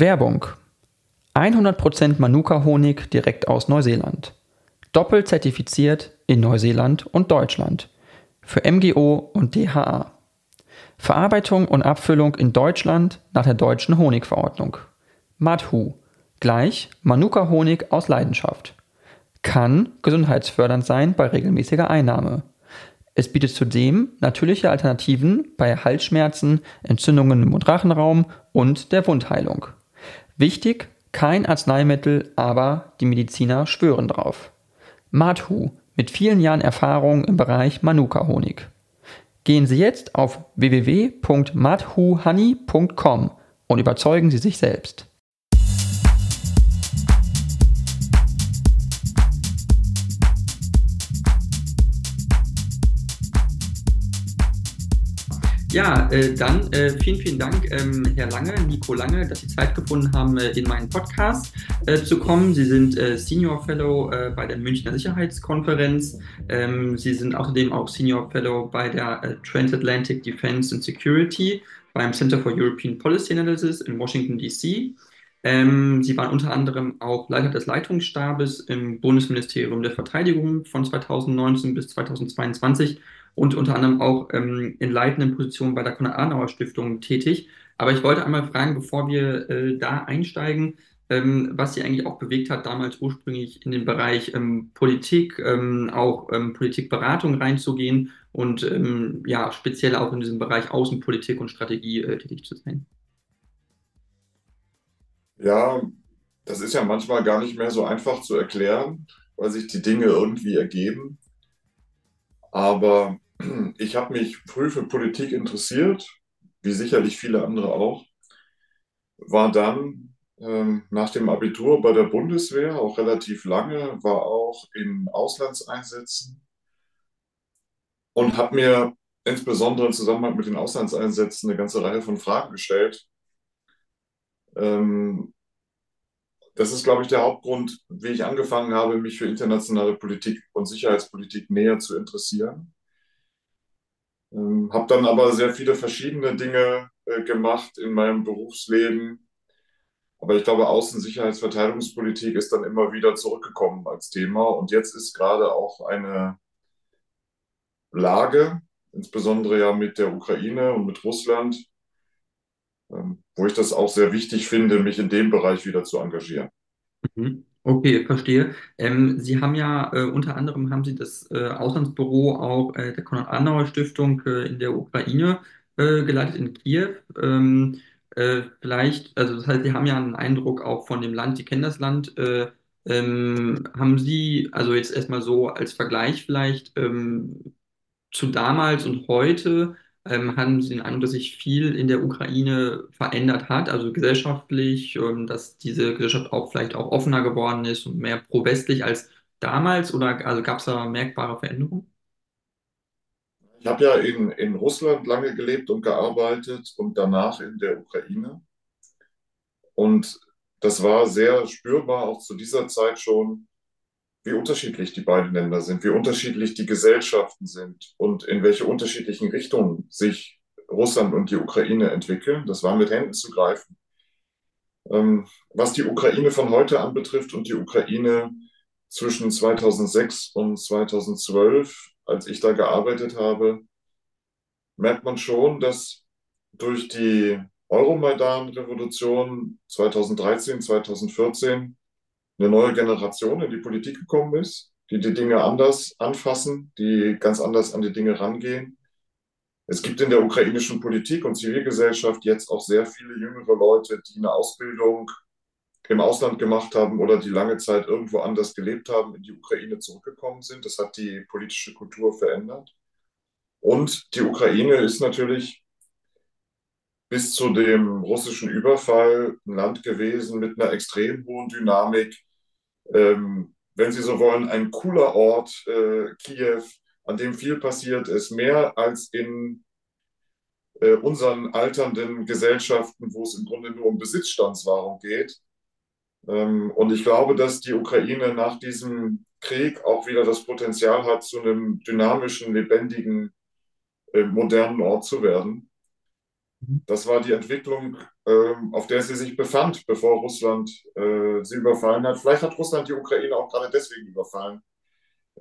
Werbung 100% Manuka-Honig direkt aus Neuseeland. Doppelt zertifiziert in Neuseeland und Deutschland. Für MGO und DHA. Verarbeitung und Abfüllung in Deutschland nach der deutschen Honigverordnung. Madhu gleich Manuka-Honig aus Leidenschaft. Kann gesundheitsfördernd sein bei regelmäßiger Einnahme. Es bietet zudem natürliche Alternativen bei Halsschmerzen, Entzündungen im Mundrachenraum und der Wundheilung. Wichtig, kein Arzneimittel, aber die Mediziner schwören drauf. Madhu mit vielen Jahren Erfahrung im Bereich Manuka-Honig. Gehen Sie jetzt auf www.madhuhoney.com und überzeugen Sie sich selbst. Ja, äh, dann äh, vielen, vielen Dank, ähm, Herr Lange, Nico Lange, dass Sie Zeit gefunden haben, äh, in meinen Podcast äh, zu kommen. Sie sind äh, Senior Fellow äh, bei der Münchner Sicherheitskonferenz. Ähm, Sie sind außerdem auch Senior Fellow bei der Transatlantic Defense and Security beim Center for European Policy Analysis in Washington, D.C. Ähm, Sie waren unter anderem auch Leiter des Leitungsstabes im Bundesministerium der Verteidigung von 2019 bis 2022 und unter anderem auch ähm, in leitenden Positionen bei der Konrad-Adenauer-Stiftung tätig. Aber ich wollte einmal fragen, bevor wir äh, da einsteigen, ähm, was Sie eigentlich auch bewegt hat, damals ursprünglich in den Bereich ähm, Politik, ähm, auch ähm, Politikberatung reinzugehen und ähm, ja, speziell auch in diesem Bereich Außenpolitik und Strategie äh, tätig zu sein. Ja, das ist ja manchmal gar nicht mehr so einfach zu erklären, weil sich die Dinge irgendwie ergeben. Aber ich habe mich früh für Politik interessiert, wie sicherlich viele andere auch. War dann ähm, nach dem Abitur bei der Bundeswehr, auch relativ lange, war auch in Auslandseinsätzen und habe mir insbesondere im Zusammenhang mit den Auslandseinsätzen eine ganze Reihe von Fragen gestellt. Ähm, das ist, glaube ich, der Hauptgrund, wie ich angefangen habe, mich für internationale Politik und Sicherheitspolitik näher zu interessieren. Ähm, habe dann aber sehr viele verschiedene Dinge äh, gemacht in meinem Berufsleben. Aber ich glaube, Außen-, Sicherheits-, Verteidigungspolitik ist dann immer wieder zurückgekommen als Thema. Und jetzt ist gerade auch eine Lage, insbesondere ja mit der Ukraine und mit Russland, ähm, wo ich das auch sehr wichtig finde, mich in dem Bereich wieder zu engagieren. Mhm. Okay, verstehe. Ähm, Sie haben ja äh, unter anderem haben Sie das äh, Auslandsbüro auch äh, der Konrad-Adenauer-Stiftung äh, in der Ukraine äh, geleitet in Kiew. Ähm, äh, vielleicht, also das heißt, Sie haben ja einen Eindruck auch von dem Land, Sie kennen das Land. Ähm, haben Sie, also jetzt erstmal so als Vergleich vielleicht ähm, zu damals und heute, ähm, haben Sie den Eindruck, dass sich viel in der Ukraine verändert hat, also gesellschaftlich, ähm, dass diese Gesellschaft auch vielleicht auch offener geworden ist und mehr pro-westlich als damals? Oder also gab es da merkbare Veränderungen? Ich habe ja in, in Russland lange gelebt und gearbeitet und danach in der Ukraine. Und das war sehr spürbar, auch zu dieser Zeit schon, wie unterschiedlich die beiden Länder sind, wie unterschiedlich die Gesellschaften sind und in welche unterschiedlichen Richtungen sich Russland und die Ukraine entwickeln. Das war mit Händen zu greifen. Ähm, was die Ukraine von heute anbetrifft und die Ukraine zwischen 2006 und 2012, als ich da gearbeitet habe, merkt man schon, dass durch die Euromaidan-Revolution 2013, 2014 eine neue Generation in die Politik gekommen ist, die die Dinge anders anfassen, die ganz anders an die Dinge rangehen. Es gibt in der ukrainischen Politik und Zivilgesellschaft jetzt auch sehr viele jüngere Leute, die eine Ausbildung im Ausland gemacht haben oder die lange Zeit irgendwo anders gelebt haben, in die Ukraine zurückgekommen sind. Das hat die politische Kultur verändert. Und die Ukraine ist natürlich bis zu dem russischen Überfall ein Land gewesen mit einer extrem hohen Dynamik, ähm, wenn Sie so wollen, ein cooler Ort, äh, Kiew, an dem viel passiert ist, mehr als in äh, unseren alternden Gesellschaften, wo es im Grunde nur um Besitzstandswahrung geht. Ähm, und ich glaube, dass die Ukraine nach diesem Krieg auch wieder das Potenzial hat, zu einem dynamischen, lebendigen, äh, modernen Ort zu werden. Mhm. Das war die Entwicklung auf der sie sich befand, bevor Russland äh, sie überfallen hat. Vielleicht hat Russland die Ukraine auch gerade deswegen überfallen,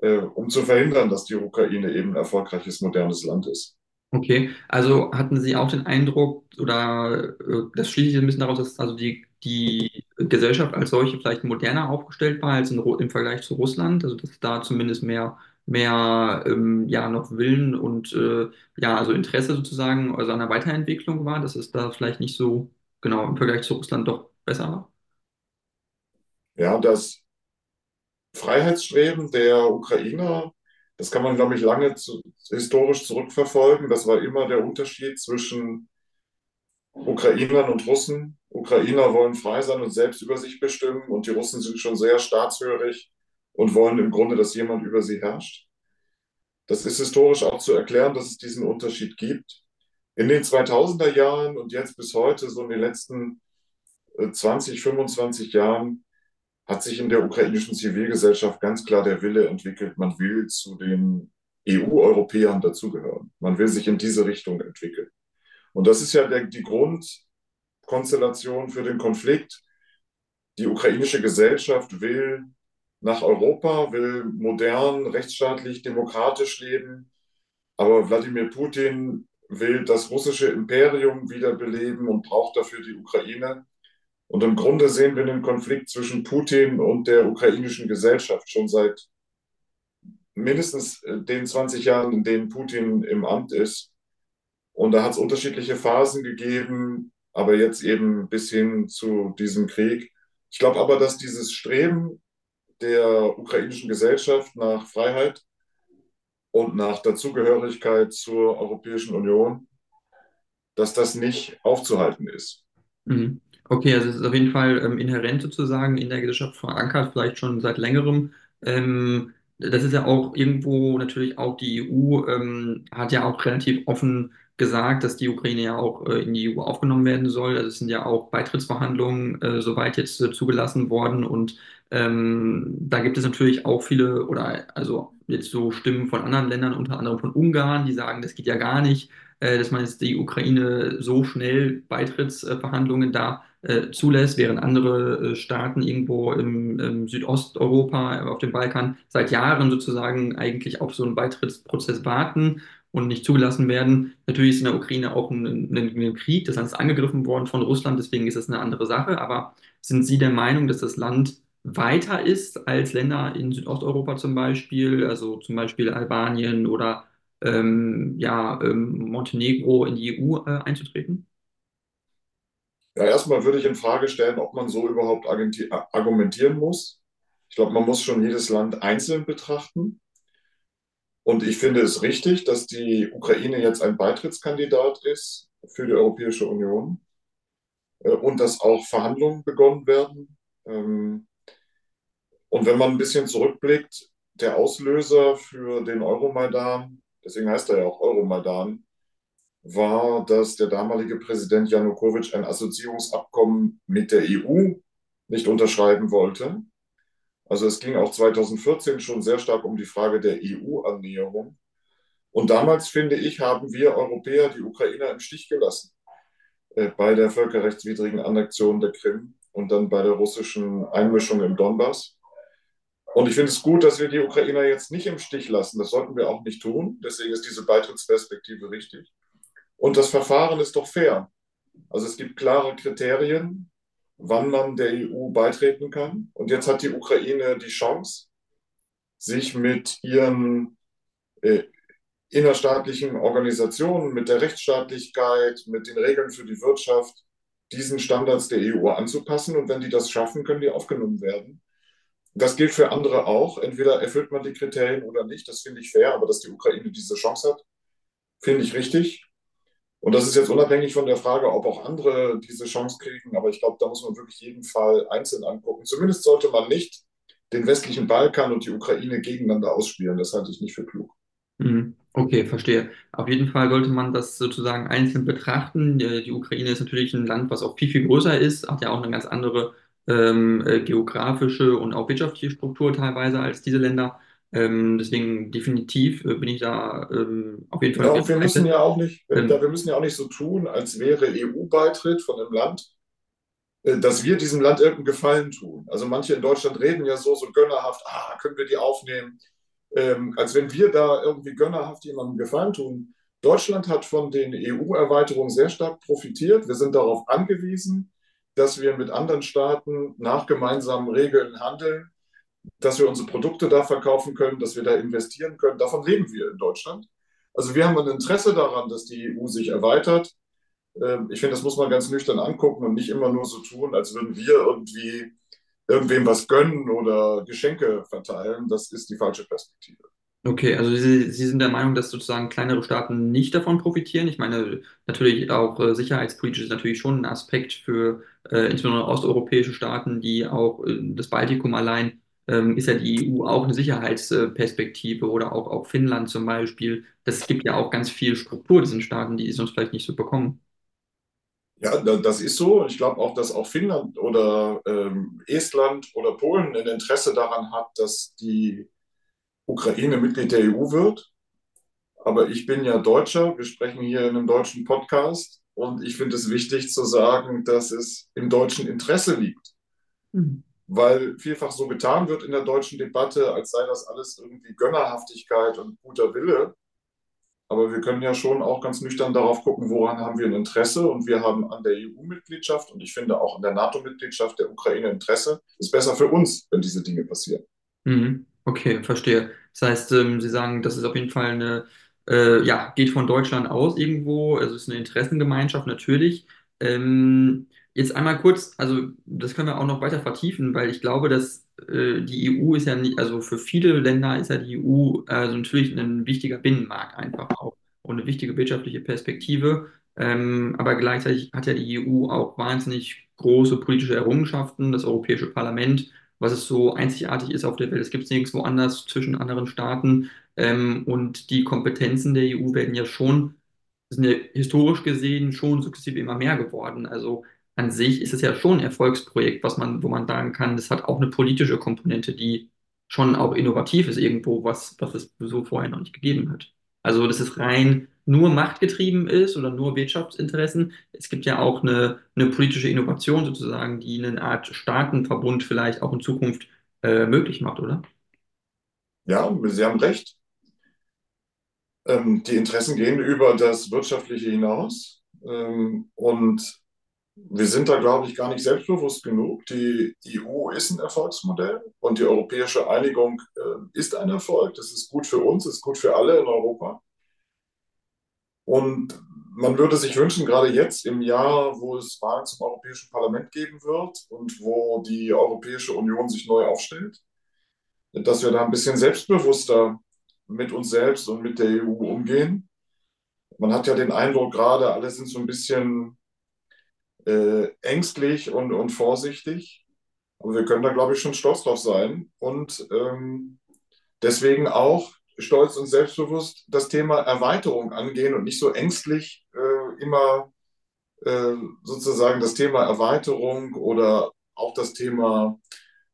äh, um zu verhindern, dass die Ukraine eben ein erfolgreiches, modernes Land ist. Okay, also hatten Sie auch den Eindruck, oder äh, das schließe ich ein bisschen daraus, dass also die, die Gesellschaft als solche vielleicht moderner aufgestellt war als in, im Vergleich zu Russland, also dass da zumindest mehr, mehr ähm, ja, noch Willen und äh, ja, also Interesse sozusagen, also an der Weiterentwicklung war, dass es da vielleicht nicht so genau im Vergleich zu Russland doch besser war? Ja, das Freiheitsstreben der Ukrainer, das kann man, glaube ich, lange zu, historisch zurückverfolgen. Das war immer der Unterschied zwischen Ukrainern und Russen. Ukrainer wollen frei sein und selbst über sich bestimmen und die Russen sind schon sehr staatshörig und wollen im Grunde, dass jemand über sie herrscht. Das ist historisch auch zu erklären, dass es diesen Unterschied gibt. In den 2000er Jahren und jetzt bis heute, so in den letzten äh, 20, 25 Jahren, hat sich in der ukrainischen Zivilgesellschaft ganz klar der Wille entwickelt, man will zu den EU-Europäern dazugehören. Man will sich in diese Richtung entwickeln. Und das ist ja der, die Grundkonstellation für den Konflikt. Die ukrainische Gesellschaft will nach Europa, will modern, rechtsstaatlich, demokratisch leben. Aber Wladimir Putin will das russische Imperium wiederbeleben und braucht dafür die Ukraine. Und im Grunde sehen wir den Konflikt zwischen Putin und der ukrainischen Gesellschaft schon seit mindestens äh, den 20 Jahren, in denen Putin im Amt ist. Und da hat es unterschiedliche Phasen gegeben, aber jetzt eben bis hin zu diesem Krieg. Ich glaube aber, dass dieses Streben der ukrainischen Gesellschaft nach Freiheit und nach Dazugehörigkeit zur Europäischen Union, dass das nicht aufzuhalten ist. Mhm. Okay, also es ist auf jeden Fall ähm, inhärent sozusagen in der Gesellschaft verankert, vielleicht schon seit längerem. Ähm, das ist ja auch irgendwo natürlich auch die EU ähm, hat ja auch relativ offen gesagt, dass die Ukraine ja auch äh, in die EU aufgenommen werden soll. Also es sind ja auch Beitrittsverhandlungen äh, soweit jetzt äh, zugelassen worden und ähm, da gibt es natürlich auch viele oder also jetzt so Stimmen von anderen Ländern, unter anderem von Ungarn, die sagen, das geht ja gar nicht äh, dass man jetzt die Ukraine so schnell Beitrittsverhandlungen da äh, zulässt, während andere äh, Staaten irgendwo im, im Südosteuropa, auf dem Balkan, seit Jahren sozusagen eigentlich auf so einen Beitrittsprozess warten und nicht zugelassen werden. Natürlich ist in der Ukraine auch ein, ein, ein Krieg, das Land ist angegriffen worden von Russland, deswegen ist das eine andere Sache. Aber sind Sie der Meinung, dass das Land weiter ist als Länder in Südosteuropa zum Beispiel, also zum Beispiel Albanien oder ähm, ja, ähm, Montenegro in die EU äh, einzutreten? Ja, erstmal würde ich in Frage stellen, ob man so überhaupt argumentieren muss. Ich glaube, man muss schon jedes Land einzeln betrachten. Und ich finde es richtig, dass die Ukraine jetzt ein Beitrittskandidat ist für die Europäische Union äh, und dass auch Verhandlungen begonnen werden. Ähm, und wenn man ein bisschen zurückblickt, der Auslöser für den Euromaidan, deswegen heißt er ja auch Euromaidan, war, dass der damalige Präsident Janukowitsch ein Assoziierungsabkommen mit der EU nicht unterschreiben wollte. Also es ging auch 2014 schon sehr stark um die Frage der EU-Annäherung. Und damals, finde ich, haben wir Europäer die Ukrainer im Stich gelassen äh, bei der völkerrechtswidrigen Annexion der Krim und dann bei der russischen Einmischung im Donbass. Und ich finde es gut, dass wir die Ukrainer jetzt nicht im Stich lassen. Das sollten wir auch nicht tun. Deswegen ist diese Beitrittsperspektive richtig. Und das Verfahren ist doch fair. Also es gibt klare Kriterien, wann man der EU beitreten kann. Und jetzt hat die Ukraine die Chance, sich mit ihren äh, innerstaatlichen Organisationen, mit der Rechtsstaatlichkeit, mit den Regeln für die Wirtschaft, diesen Standards der EU anzupassen. Und wenn die das schaffen, können die aufgenommen werden. Das gilt für andere auch. Entweder erfüllt man die Kriterien oder nicht. Das finde ich fair. Aber dass die Ukraine diese Chance hat, finde ich richtig. Und das ist jetzt unabhängig von der Frage, ob auch andere diese Chance kriegen. Aber ich glaube, da muss man wirklich jeden Fall einzeln angucken. Zumindest sollte man nicht den westlichen Balkan und die Ukraine gegeneinander ausspielen. Das halte ich nicht für klug. Mhm. Okay, verstehe. Auf jeden Fall sollte man das sozusagen einzeln betrachten. Die, Ukraine ist natürlich ein Land, was auch viel, viel größer ist, hat ja auch eine ganz andere ähm, äh, geografische und auch wirtschaftliche Struktur teilweise als diese Länder. Ähm, deswegen definitiv äh, bin ich da ähm, auf jeden Fall Ihrer wir müssen ja auch nicht, wir Ähm, wir müssen ja auch nicht so tun, als wäre EU-Beitritt von einem Land, äh, dass wir diesem Land irgendeinen Gefallen tun. Also manche in Deutschland reden ja so, so gönnerhaft, ah, können wir die aufnehmen, ähm, als wenn wir da irgendwie gönnerhaft jemandem Gefallen tun. Deutschland hat von den EU-Erweiterungen sehr stark profitiert. Wir sind darauf angewiesen, dass wir mit anderen Staaten nach gemeinsamen Regeln handeln, dass wir unsere Produkte da verkaufen können, dass wir da investieren können. Davon leben wir in Deutschland. Also wir haben ein Interesse daran, dass die EU sich erweitert. Ähm, Ich finde, das muss man ganz nüchtern angucken und nicht immer nur so tun, als würden wir irgendwie irgendwem was gönnen oder Geschenke verteilen. Das ist die falsche Perspektive. Okay, also Sie, Sie sind der Meinung, dass sozusagen kleinere Staaten nicht davon profitieren. Ich meine, natürlich auch äh, sicherheitspolitisch ist natürlich schon ein Aspekt für äh, insbesondere osteuropäische Staaten, die auch äh, das Baltikum allein ähm, ist ja die EU auch eine Sicherheitsperspektive oder auch, auch Finnland zum Beispiel. Das gibt ja auch ganz viel Struktur diesen Staaten, die sonst vielleicht nicht so bekommen. Ja, da- das ist so. Ich glaube auch, dass auch Finnland oder ähm, Estland oder Polen ein Interesse daran hat, dass die Ukraine Mitglied der EU wird. Aber ich bin ja Deutscher. Wir sprechen hier in einem deutschen Podcast. Und ich finde es wichtig zu sagen, dass es im deutschen Interesse liegt. Mhm. Weil vielfach so getan wird in der deutschen Debatte, als sei das alles irgendwie Gönnerhaftigkeit und guter Wille. Aber wir können ja schon auch ganz nüchtern darauf gucken, woran haben wir ein Interesse. Und wir haben an der EU-Mitgliedschaft und ich finde auch an der NATO-Mitgliedschaft der Ukraine Interesse. Ist besser für uns, wenn diese Dinge passieren. Mhm. Okay, verstehe. Das heißt, ähm, Sie sagen, das ist auf jeden Fall eine, äh, ja, geht von Deutschland aus irgendwo, also es ist eine Interessengemeinschaft natürlich. Ähm, jetzt einmal kurz, also das können wir auch noch weiter vertiefen, weil ich glaube, dass äh, die EU ist ja nicht, also für viele Länder ist ja die EU also natürlich ein wichtiger Binnenmarkt einfach auch und eine wichtige wirtschaftliche Perspektive. Ähm, aber gleichzeitig hat ja die EU auch wahnsinnig große politische Errungenschaften. Das Europäische Parlament was es so einzigartig ist auf der Welt. Es gibt es nirgendwo anders zwischen anderen Staaten. Ähm, und die Kompetenzen der EU werden ja schon, sind ja historisch gesehen schon sukzessive immer mehr geworden. Also an sich ist es ja schon ein Erfolgsprojekt, was man, wo man sagen kann, das hat auch eine politische Komponente, die schon auch innovativ ist irgendwo, was, was es so vorher noch nicht gegeben hat. Also, dass es rein nur machtgetrieben ist oder nur Wirtschaftsinteressen. Es gibt ja auch eine, eine politische Innovation sozusagen, die eine Art Staatenverbund vielleicht auch in Zukunft äh, möglich macht, oder? Ja, Sie haben recht. Ähm, die Interessen gehen über das Wirtschaftliche hinaus. Ähm, und wir sind da, glaube ich, gar nicht selbstbewusst genug. Die EU ist ein Erfolgsmodell und die europäische Einigung äh, ist ein Erfolg. Das ist gut für uns, ist gut für alle in Europa. Und man würde sich wünschen, gerade jetzt im Jahr, wo es Wahlen zum Europäischen Parlament geben wird und wo die Europäische Union sich neu aufstellt, dass wir da ein bisschen selbstbewusster mit uns selbst und mit der EU umgehen. Man hat ja den Eindruck, gerade alle sind so ein bisschen äh, ängstlich und, und vorsichtig. Aber wir können da, glaube ich, schon stolz drauf sein und ähm, deswegen auch stolz und selbstbewusst das Thema Erweiterung angehen und nicht so ängstlich äh, immer äh, sozusagen das Thema Erweiterung oder auch das Thema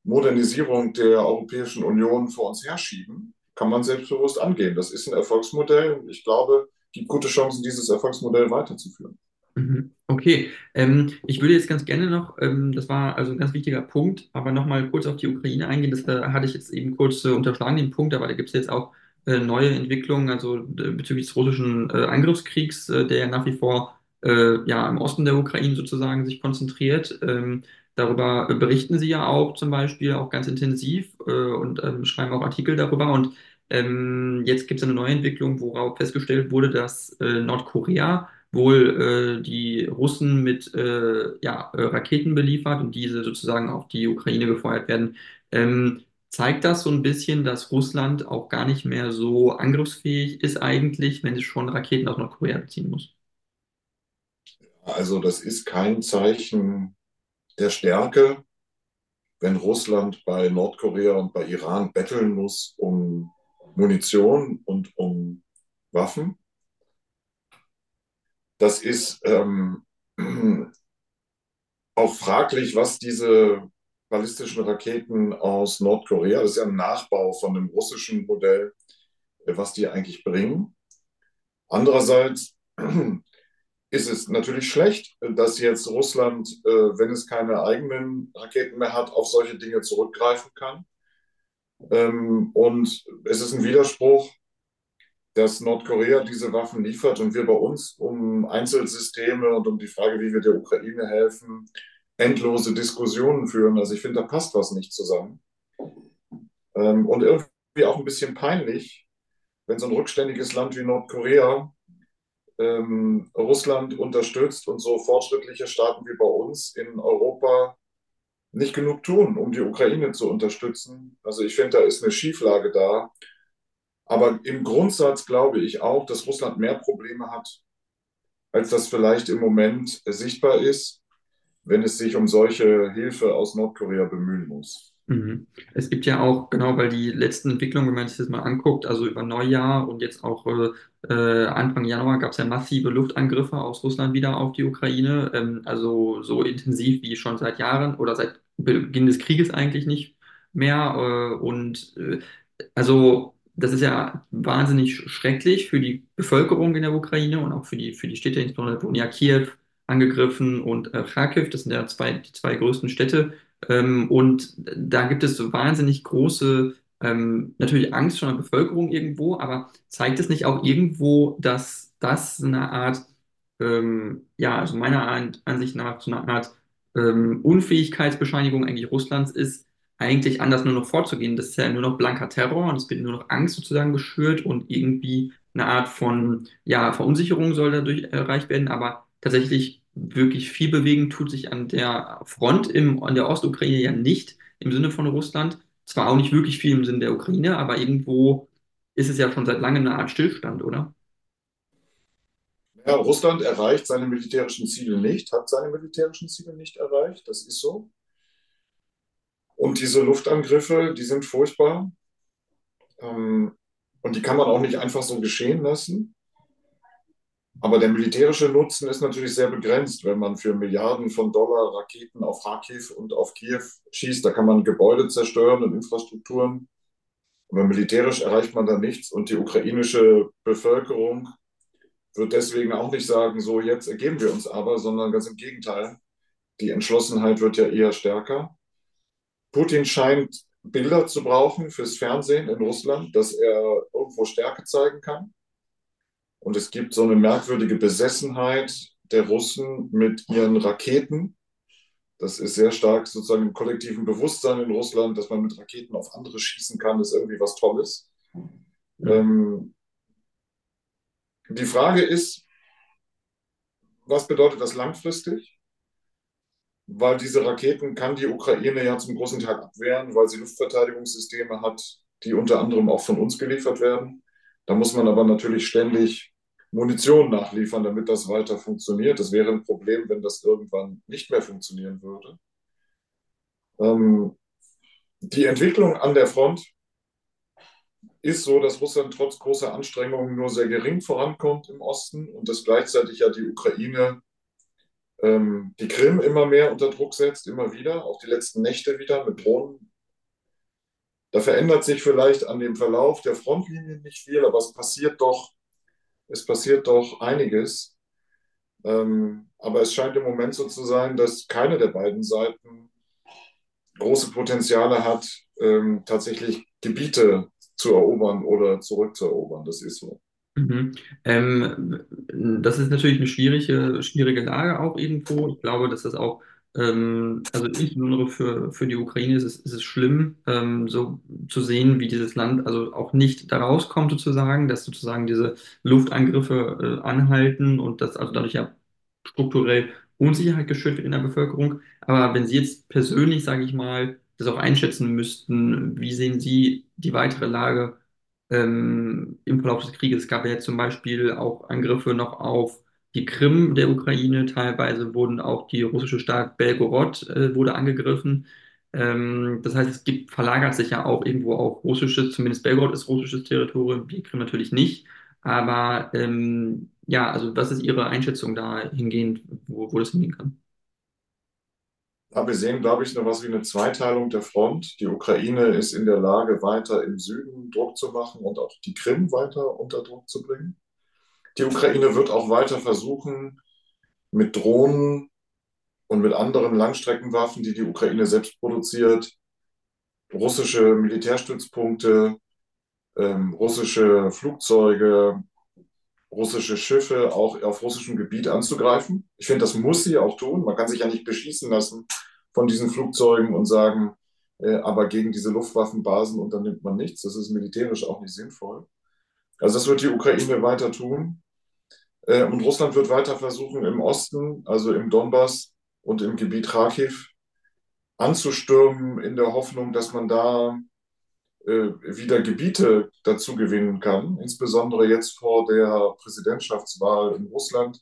Modernisierung der Europäischen Union vor uns herschieben, kann man selbstbewusst angehen. Das ist ein Erfolgsmodell und ich glaube, gibt gute Chancen, dieses Erfolgsmodell weiterzuführen. Mhm. Okay, ähm, ich würde jetzt ganz gerne noch, ähm, das war also ein ganz wichtiger Punkt, aber nochmal kurz auf die Ukraine eingehen. Das äh, hatte ich jetzt eben kurz äh, unterschlagen, den Punkt, aber da gibt es jetzt auch äh, neue Entwicklungen, also äh, bezüglich des russischen äh, Angriffskriegs, äh, der ja nach wie vor ja, im Osten der Ukraine sozusagen sich konzentriert. Ähm, darüber berichten Sie ja auch zum Beispiel auch ganz intensiv und ähm, schreiben auch Artikel darüber. Und ähm, jetzt gibt es eine neue Entwicklung, worauf festgestellt wurde, dass Nordkorea wohl äh, die Russen mit äh, ja, äh, Raketen beliefert und diese sozusagen auf die Ukraine gefeuert werden. Ähm, zeigt das so ein bisschen, dass Russland auch gar nicht mehr so angriffsfähig ist eigentlich, wenn es schon Raketen aus Nordkorea beziehen muss? Also das ist kein Zeichen der Stärke, wenn Russland bei Nordkorea und bei Iran betteln muss um Munition und um Waffen. Das ist ähm, auch fraglich, was diese, ballistischen Raketen aus Nordkorea. Das ist ja ein Nachbau von dem russischen Modell, äh, was die eigentlich bringen. Andererseits ist es natürlich schlecht, dass jetzt Russland, äh, wenn es keine eigenen Raketen mehr hat, auf solche Dinge zurückgreifen kann. Ähm, und es ist ein Widerspruch, dass Nordkorea diese Waffen liefert und wir bei uns um Einzelsysteme und um die Frage, wie wir der Ukraine helfen, endlose Diskussionen führen. Also ich finde, da passt was nicht zusammen. Ähm, und irgendwie auch ein bisschen peinlich, wenn so ein rückständiges Land wie Nordkorea ähm, Russland unterstützt und so fortschrittliche Staaten wie bei uns in Europa nicht genug tun, um die Ukraine zu unterstützen. Also ich finde, da ist eine Schieflage da. Aber im Grundsatz glaube ich auch, dass Russland mehr Probleme hat, als das vielleicht im Moment sichtbar ist, wenn es sich um solche Hilfe aus Nordkorea bemühen muss. Mhm. Es gibt ja auch, genau, weil die letzten Entwicklungen, wenn man sich das mal anguckt, also über Neujahr und jetzt auch äh, Anfang Januar gab es ja massive Luftangriffe aus Russland wieder auf die Ukraine, ähm, also so intensiv wie schon seit Jahren oder seit Beginn des Krieges eigentlich nicht mehr. Äh, und äh, also das ist ja wahnsinnig schrecklich für die Bevölkerung in der Ukraine und auch für die, für die Städte, insbesondere wurden ja Kiew angegriffen und äh, Kharkiv, das sind ja zwei, die zwei größten Städte. Ähm, und da gibt es so wahnsinnig große, ähm, natürlich Angst von der Bevölkerung irgendwo, aber zeigt es nicht auch irgendwo, dass das eine Art, ähm, ja, also meiner Ansicht nach so eine Art ähm, Unfähigkeitsbescheinigung eigentlich Russlands ist, eigentlich anders nur noch vorzugehen. Das ist ja nur noch blanker Terror und es wird nur noch Angst sozusagen geschürt und irgendwie eine Art von ja, Verunsicherung soll dadurch erreicht werden, aber tatsächlich wirklich viel bewegen tut sich an der Front im, an der Ostukraine ja nicht im Sinne von Russland. Zwar auch nicht wirklich viel im Sinne der Ukraine, aber irgendwo ist es ja schon seit langem eine Art Stillstand, oder? Ja, Russland erreicht seine militärischen Ziele nicht, hat seine militärischen Ziele nicht erreicht, das ist so. Und diese Luftangriffe, die sind furchtbar. Ähm, und die kann man auch nicht einfach so geschehen lassen. Aber der militärische Nutzen ist natürlich sehr begrenzt, wenn man für Milliarden von Dollar Raketen auf Kharkiv und auf Kiew schießt. Da kann man Gebäude zerstören und Infrastrukturen. Aber militärisch erreicht man da nichts. Und die ukrainische Bevölkerung wird deswegen auch nicht sagen, so jetzt ergeben wir uns aber, sondern ganz im Gegenteil. Die Entschlossenheit wird ja eher stärker. Putin scheint Bilder zu brauchen fürs Fernsehen in Russland, dass er irgendwo Stärke zeigen kann. Und es gibt so eine merkwürdige Besessenheit der Russen mit ihren Raketen. Das ist sehr stark sozusagen im kollektiven Bewusstsein in Russland, dass man mit Raketen auf andere schießen kann, ist irgendwie was Tolles. Ähm, die Frage ist, was bedeutet das langfristig? Weil diese Raketen kann die Ukraine ja zum großen Teil abwehren, weil sie Luftverteidigungssysteme hat, die unter anderem auch von uns geliefert werden. Da muss man aber natürlich ständig Munition nachliefern, damit das weiter funktioniert. Das wäre ein Problem, wenn das irgendwann nicht mehr funktionieren würde. Ähm, die Entwicklung an der Front ist so, dass Russland trotz großer Anstrengungen nur sehr gering vorankommt im Osten und dass gleichzeitig ja die Ukraine ähm, die Krim immer mehr unter Druck setzt, immer wieder, auch die letzten Nächte wieder mit Drohnen. Da verändert sich vielleicht an dem Verlauf der Frontlinien nicht viel, aber es passiert doch es passiert doch einiges. Ähm, aber es scheint im Moment so zu sein, dass keine der beiden Seiten große Potenziale hat, ähm, tatsächlich Gebiete zu erobern oder zurückzuerobern. Das ist so. Mhm. Ähm, das ist natürlich eine schwierige, schwierige Lage auch irgendwo. Ich glaube, dass das auch ähm, also insbesondere für, für die Ukraine ist es, ist es schlimm, ähm, so zu sehen, wie dieses Land also auch nicht da rauskommt, sozusagen, dass sozusagen diese Luftangriffe äh, anhalten und dass also dadurch ja strukturell Unsicherheit geschürt wird in der Bevölkerung. Aber wenn Sie jetzt persönlich, sage ich mal, das auch einschätzen müssten, wie sehen Sie die weitere Lage ähm, im Verlauf des Krieges? Es gab ja jetzt zum Beispiel auch Angriffe noch auf die Krim der Ukraine, teilweise wurden auch die russische Stadt Belgorod äh, wurde angegriffen. Ähm, das heißt, es gibt, verlagert sich ja auch irgendwo auf russisches, zumindest Belgorod ist russisches Territorium, die Krim natürlich nicht. Aber ähm, ja, also was ist Ihre Einschätzung da hingehend, wo, wo das hingehen kann? Aber wir sehen, glaube ich, noch was wie eine Zweiteilung der Front. Die Ukraine ist in der Lage, weiter im Süden Druck zu machen und auch die Krim weiter unter Druck zu bringen. Die Ukraine wird auch weiter versuchen, mit Drohnen und mit anderen Langstreckenwaffen, die die Ukraine selbst produziert, russische Militärstützpunkte, ähm, russische Flugzeuge, russische Schiffe auch auf russischem Gebiet anzugreifen. Ich finde, das muss sie auch tun. Man kann sich ja nicht beschießen lassen von diesen Flugzeugen und sagen, äh, aber gegen diese Luftwaffenbasen unternimmt man nichts. Das ist militärisch auch nicht sinnvoll. Also das wird die Ukraine weiter tun. Äh, und Russland wird weiter versuchen, im Osten, also im Donbass und im Gebiet Kharkiv, anzustürmen, in der Hoffnung, dass man da wieder Gebiete dazu gewinnen kann, insbesondere jetzt vor der Präsidentschaftswahl in Russland,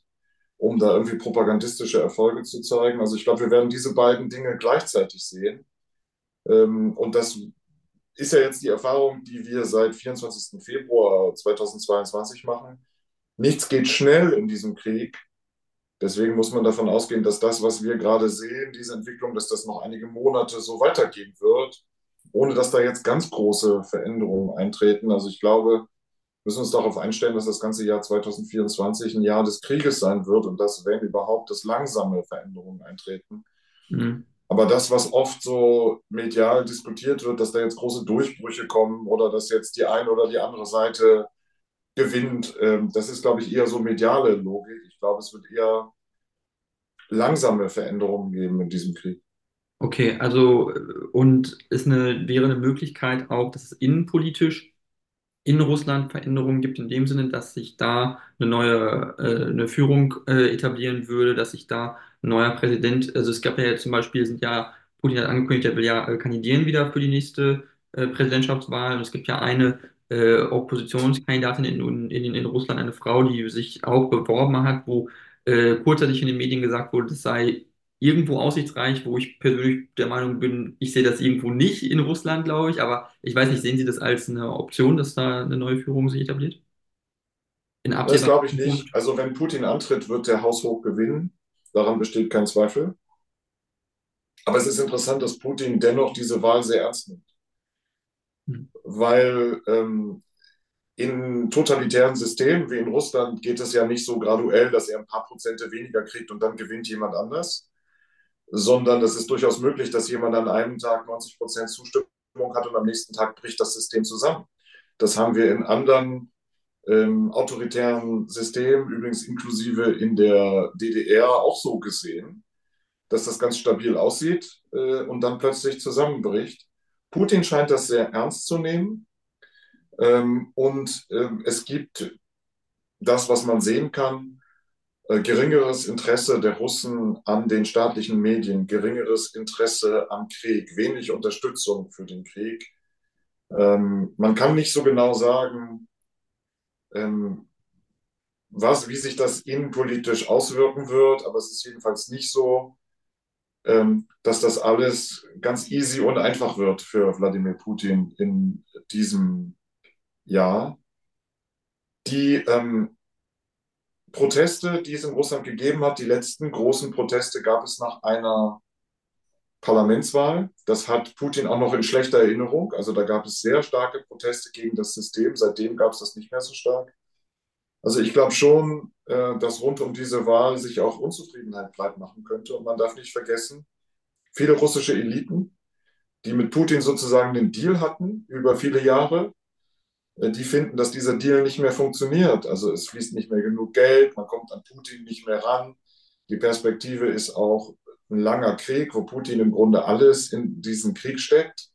um da irgendwie propagandistische Erfolge zu zeigen. Also ich glaube, wir werden diese beiden Dinge gleichzeitig sehen. Ähm, und das ist ja jetzt die Erfahrung, die wir seit 24. Februar 2022 machen. Nichts geht schnell in diesem Krieg. Deswegen muss man davon ausgehen, dass das, was wir gerade sehen, diese Entwicklung, dass das noch einige Monate so weitergehen wird, ohne dass da jetzt ganz große Veränderungen eintreten. Also ich glaube, wir müssen uns darauf einstellen, dass das ganze Jahr 2024 ein Jahr des Krieges sein wird und dass, wenn überhaupt, das langsame Veränderungen eintreten. Mhm. Aber das, was oft so medial diskutiert wird, dass da jetzt große Durchbrüche kommen oder dass jetzt die eine oder die andere Seite gewinnt. Ähm, das ist, glaube ich, eher so mediale Logik. Ich glaube, es wird eher langsame Veränderungen geben in diesem Krieg. Okay, also und ist eine, wäre eine Möglichkeit auch, dass es innenpolitisch in Russland Veränderungen gibt, in dem Sinne, dass sich da eine neue äh, eine Führung äh, etablieren würde, dass sich da ein neuer Präsident, also es gab ja jetzt zum Beispiel, sind ja, Putin hat angekündigt, er will ja äh, kandidieren wieder für die nächste äh, Präsidentschaftswahl. Und es gibt ja eine äh, Oppositionskandidatin in, in, in Russland, eine Frau, die sich auch beworben hat, wo äh, kurzzeitig in den Medien gesagt wurde, das sei irgendwo aussichtsreich, wo ich persönlich der Meinung bin, ich sehe das irgendwo nicht in Russland, glaube ich, aber ich weiß nicht, sehen Sie das als eine Option, dass da eine neue Führung sich etabliert? In das glaube ich nicht. Also wenn Putin antritt, wird der Haushoch gewinnen. Daran besteht kein Zweifel. Aber es ist interessant, dass Putin dennoch diese Wahl sehr ernst nimmt. Hm. Weil ähm, in totalitären Systemen wie in Russland geht es ja nicht so graduell, dass er ein paar Prozente weniger kriegt und dann gewinnt jemand anders, sondern es ist durchaus möglich, dass jemand an einem Tag 90 Prozent Zustimmung hat und am nächsten Tag bricht das System zusammen. Das haben wir in anderen ähm, autoritären Systemen, übrigens inklusive in der DDR, auch so gesehen, dass das ganz stabil aussieht äh, und dann plötzlich zusammenbricht. Putin scheint das sehr ernst zu nehmen. Ähm, und ähm, es gibt das, was man sehen kann, geringeres Interesse der Russen an den staatlichen Medien, geringeres Interesse am Krieg, wenig Unterstützung für den Krieg. Ähm, man kann nicht so genau sagen, was, wie sich das innenpolitisch auswirken wird, aber es ist jedenfalls nicht so, ähm, dass das alles ganz easy und einfach wird für Wladimir Putin in diesem Jahr. Die ähm, Proteste, die es in Russland gegeben hat, die letzten großen Proteste gab es nach einer Parlamentswahl. Das hat Putin auch noch in schlechter Erinnerung. Also da gab es sehr starke Proteste gegen das System. Seitdem gab es das nicht mehr so stark. Also ich glaube schon, äh, dass rund um diese Wahl sich auch Unzufriedenheit breit machen könnte. Und man darf nicht vergessen, viele russische Eliten, die mit Putin sozusagen den Deal hatten über viele Jahre, die finden, dass dieser Deal nicht mehr funktioniert. Also es fließt nicht mehr genug Geld, man kommt an Putin nicht mehr ran. Die Perspektive ist auch ein langer Krieg, wo Putin im Grunde alles in diesen Krieg steckt.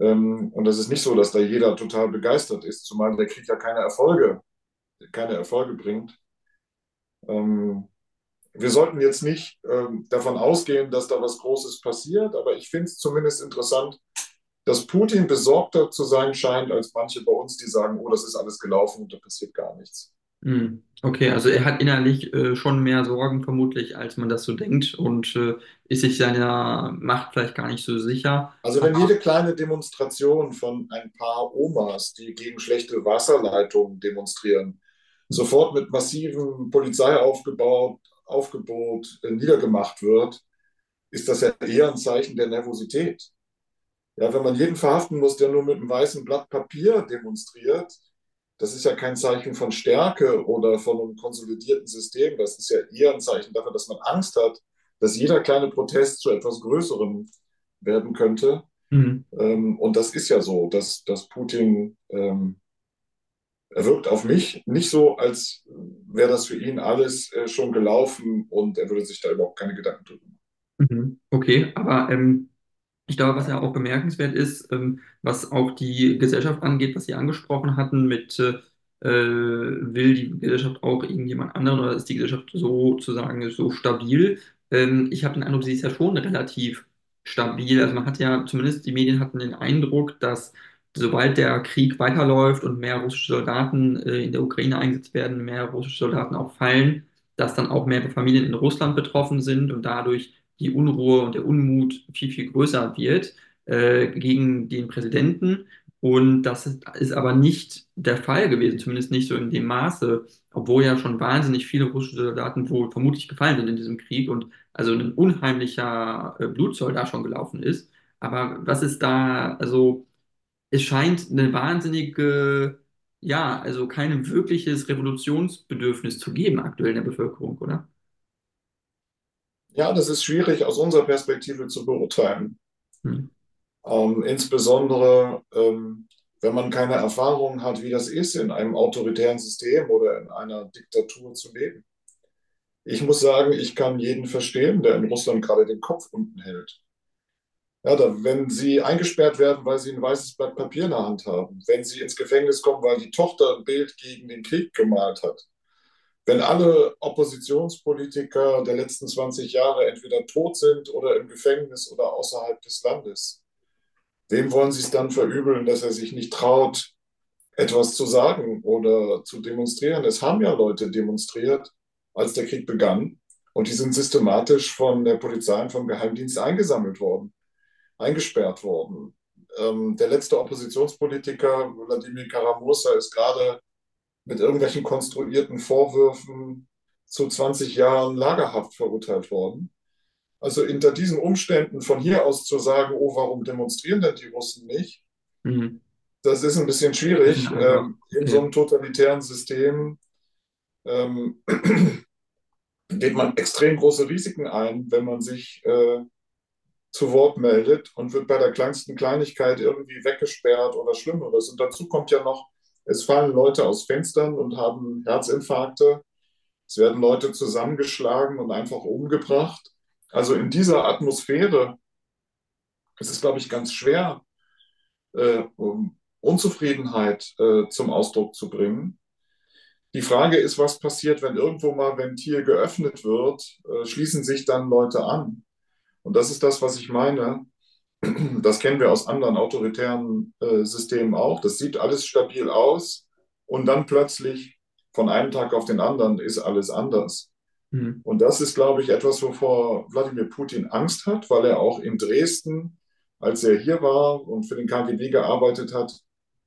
Ähm, und das ist nicht so, dass da jeder total begeistert ist, zumal der Krieg ja keine Erfolge keine Erfolge bringt. Ähm, wir sollten jetzt nicht ähm, davon ausgehen, dass da was Großes passiert, aber ich finde es zumindest interessant, dass Putin besorgter zu sein scheint als manche bei uns, die sagen, oh, das ist alles gelaufen und da passiert gar nichts. Hm, okay, also er hat innerlich äh, schon mehr Sorgen vermutlich, als man das so denkt und äh, ist sich seiner Macht vielleicht gar nicht so sicher. Also wenn jede kleine Demonstration von ein paar Omas, die gegen schlechte Wasserleitungen demonstrieren, sofort mit massivem Polizeiaufgebot Aufgebot, äh, niedergemacht wird, ist das ja eher ein Zeichen der Nervosität. Ja, wenn man jeden verhaften muss, der nur mit einem weißen Blatt Papier demonstriert, das ist ja kein Zeichen von Stärke oder von einem konsolidierten System. Das ist ja eher ein Zeichen dafür, dass man Angst hat, dass jeder kleine Protest zu etwas Größerem werden könnte. Mhm. Ähm, und das ist ja so, dass, dass Putin, ähm, er wirkt auf mich nicht so, als wäre das für ihn alles äh, schon gelaufen und er würde sich da überhaupt keine Gedanken drüber machen. Mhm. Okay, aber ähm, ich glaube, was ja auch bemerkenswert ist, ähm, was auch die Gesellschaft angeht, was Sie angesprochen hatten, mit äh, will die Gesellschaft auch irgendjemand anderen oder ist die Gesellschaft sozusagen so stabil? Ähm, ich habe den Eindruck, sie ist ja schon relativ stabil. Also man hat ja, zumindest die Medien hatten den Eindruck, dass sobald der Krieg weiterläuft und mehr russische Soldaten äh, in der Ukraine eingesetzt werden, mehr russische Soldaten auch fallen, dass dann auch mehr Familien in Russland betroffen sind und dadurch die Unruhe und der Unmut viel, viel größer wird äh, gegen den Präsidenten. Und das ist aber nicht der Fall gewesen, zumindest nicht so in dem Maße, obwohl ja schon wahnsinnig viele russische Soldaten wohl vermutlich gefallen sind in diesem Krieg und also ein unheimlicher äh, Blutzoll da schon gelaufen ist. Aber was ist da, also es scheint eine wahnsinnige, ja, also kein wirkliches Revolutionsbedürfnis zu geben aktuell in der Bevölkerung, oder? Ja, das ist schwierig aus unserer Perspektive zu beurteilen. Hm. Ähm, insbesondere, ähm, wenn man keine Erfahrung hat, wie das ist, in einem autoritären System oder in einer Diktatur zu leben. Ich muss sagen, ich kann jeden verstehen, der in Russland gerade den Kopf unten hält. Ja, da, wenn sie eingesperrt werden, weil sie ein weißes Blatt Papier in der Hand haben, wenn sie ins Gefängnis kommen, weil die Tochter ein Bild gegen den Krieg gemalt hat, wenn alle Oppositionspolitiker der letzten 20 Jahre entweder tot sind oder im Gefängnis oder außerhalb des Landes, wem wollen Sie es dann verübeln, dass er sich nicht traut, etwas zu sagen oder zu demonstrieren? Es haben ja Leute demonstriert, als der Krieg begann, und die sind systematisch von der Polizei und vom Geheimdienst eingesammelt worden, eingesperrt worden. Ähm, der letzte Oppositionspolitiker, Wladimir Karamursa, ist gerade mit irgendwelchen konstruierten Vorwürfen zu 20 Jahren Lagerhaft verurteilt worden. Also unter diesen Umständen von hier aus zu sagen, oh, warum demonstrieren denn die Russen nicht? Mhm. Das ist ein bisschen schwierig. Ja, ähm, in so einem totalitären System ähm, geht man extrem große Risiken ein, wenn man sich äh, zu Wort meldet und wird bei der kleinsten Kleinigkeit irgendwie weggesperrt oder Schlimmeres. Und dazu kommt ja noch, es fallen Leute aus Fenstern und haben Herzinfarkte. Es werden Leute zusammengeschlagen und einfach umgebracht. Also in dieser Atmosphäre ist es, glaube ich, ganz schwer, äh, um Unzufriedenheit äh, zum Ausdruck zu bringen. Die Frage ist, was passiert, wenn irgendwo mal Ventil geöffnet wird, äh, schließen sich dann Leute an. Und das ist das, was ich meine. Das kennen wir aus anderen autoritären äh, Systemen auch. Das sieht alles stabil aus und dann plötzlich von einem Tag auf den anderen ist alles anders. Mhm. Und das ist, glaube ich, etwas, wovor Wladimir Putin Angst hat, weil er auch in Dresden, als er hier war und für den KGB gearbeitet hat,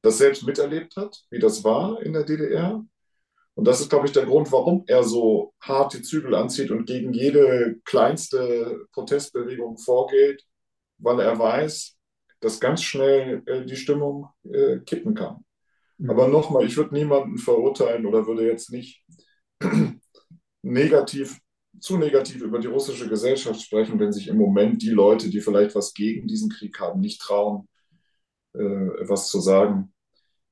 das selbst miterlebt hat, wie das war in der DDR. Und das ist, glaube ich, der Grund, warum er so hart die Zügel anzieht und gegen jede kleinste Protestbewegung vorgeht, weil er weiß, dass ganz schnell äh, die Stimmung äh, kippen kann. Mhm. Aber nochmal, ich würde niemanden verurteilen oder würde jetzt nicht negativ, zu negativ über die russische Gesellschaft sprechen, wenn sich im Moment die Leute, die vielleicht was gegen diesen Krieg haben, nicht trauen, äh, was zu sagen.